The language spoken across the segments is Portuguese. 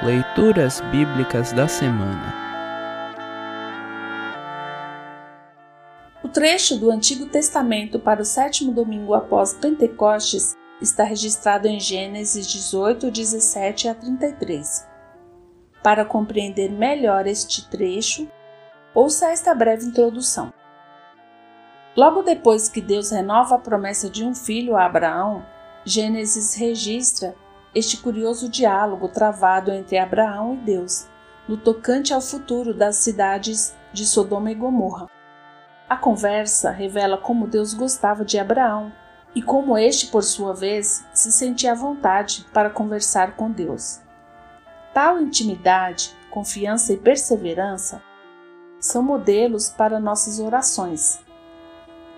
Leituras Bíblicas da Semana O trecho do Antigo Testamento para o sétimo domingo após Pentecostes está registrado em Gênesis 18, 17 a 33. Para compreender melhor este trecho, ouça esta breve introdução. Logo depois que Deus renova a promessa de um filho a Abraão, Gênesis registra este curioso diálogo travado entre Abraão e Deus, no tocante ao futuro das cidades de Sodoma e Gomorra. A conversa revela como Deus gostava de Abraão e como este, por sua vez, se sentia à vontade para conversar com Deus. Tal intimidade, confiança e perseverança são modelos para nossas orações.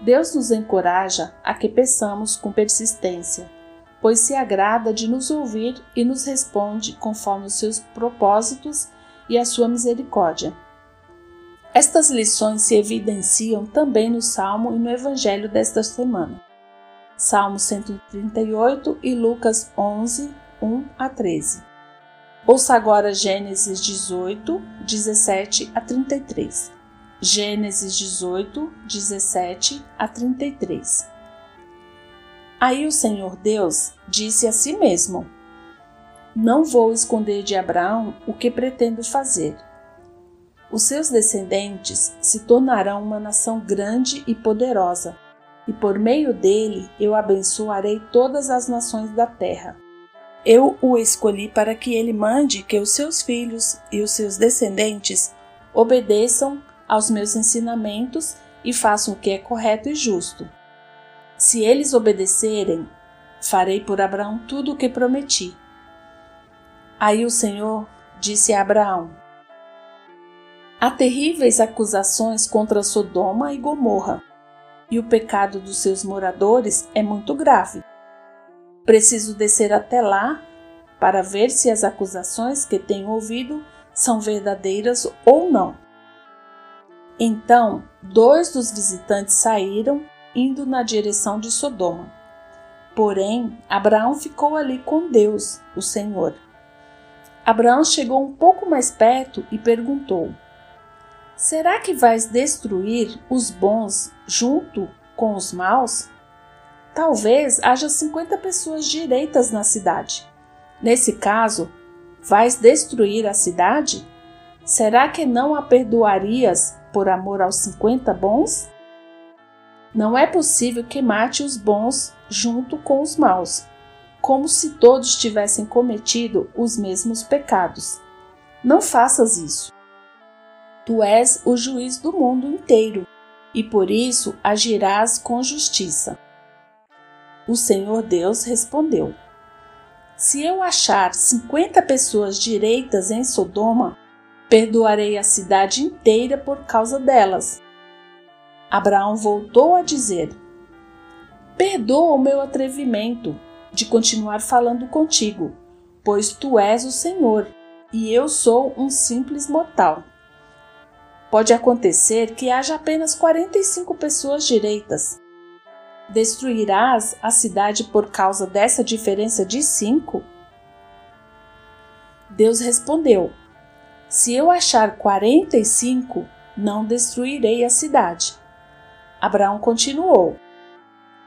Deus nos encoraja a que peçamos com persistência, pois se agrada de nos ouvir e nos responde conforme os seus propósitos e a sua misericórdia. Estas lições se evidenciam também no Salmo e no Evangelho desta semana. Salmo 138 e Lucas 11, 1 a 13. Ouça agora Gênesis 18, 17 a 33. Gênesis 18, 17 a 33. Aí o Senhor Deus disse a si mesmo: Não vou esconder de Abraão o que pretendo fazer. Os seus descendentes se tornarão uma nação grande e poderosa, e por meio dele eu abençoarei todas as nações da terra. Eu o escolhi para que ele mande que os seus filhos e os seus descendentes obedeçam aos meus ensinamentos e façam o que é correto e justo. Se eles obedecerem, farei por Abraão tudo o que prometi. Aí o Senhor disse a Abraão: Há terríveis acusações contra Sodoma e Gomorra, e o pecado dos seus moradores é muito grave. Preciso descer até lá para ver se as acusações que tenho ouvido são verdadeiras ou não. Então, dois dos visitantes saíram indo na direção de Sodoma. Porém, Abraão ficou ali com Deus, o Senhor. Abraão chegou um pouco mais perto e perguntou: Será que vais destruir os bons junto com os maus? Talvez haja cinquenta pessoas direitas na cidade. Nesse caso, vais destruir a cidade? Será que não a perdoarias por amor aos cinquenta bons? Não é possível que mate os bons junto com os maus, como se todos tivessem cometido os mesmos pecados. Não faças isso. Tu és o juiz do mundo inteiro e por isso agirás com justiça. O Senhor Deus respondeu: Se eu achar cinquenta pessoas direitas em Sodoma, perdoarei a cidade inteira por causa delas. Abraão voltou a dizer: Perdoa o meu atrevimento de continuar falando contigo, pois tu és o Senhor e eu sou um simples mortal. Pode acontecer que haja apenas 45 pessoas direitas. Destruirás a cidade por causa dessa diferença de cinco? Deus respondeu: Se eu achar 45, não destruirei a cidade. Abraão continuou: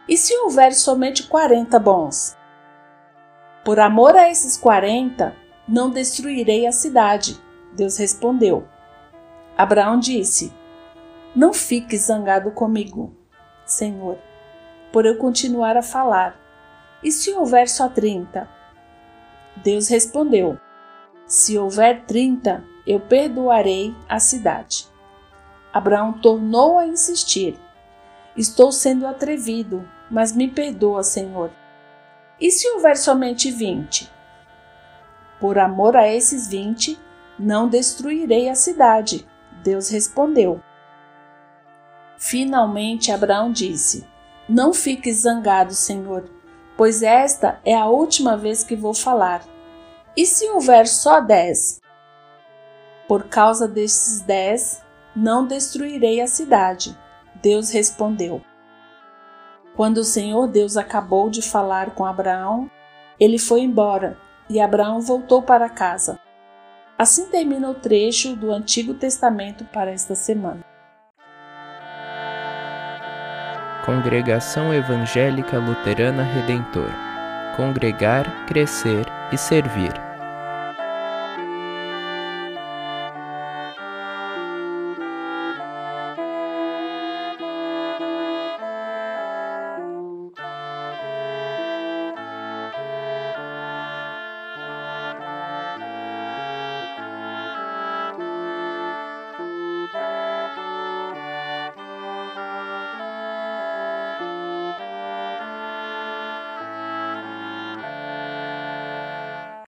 E se houver somente quarenta bons? Por amor a esses quarenta, não destruirei a cidade. Deus respondeu. Abraão disse: Não fique zangado comigo, Senhor, por eu continuar a falar. E se houver só trinta? Deus respondeu: Se houver trinta, eu perdoarei a cidade. Abraão tornou a insistir. Estou sendo atrevido, mas me perdoa, Senhor. E se houver somente vinte? Por amor a esses vinte, não destruirei a cidade. Deus respondeu. Finalmente Abraão disse: Não fique zangado, Senhor, pois esta é a última vez que vou falar. E se houver só dez? Por causa destes dez, não destruirei a cidade. Deus respondeu. Quando o Senhor Deus acabou de falar com Abraão, ele foi embora e Abraão voltou para casa. Assim termina o trecho do Antigo Testamento para esta semana. Congregação Evangélica Luterana Redentor Congregar, Crescer e Servir.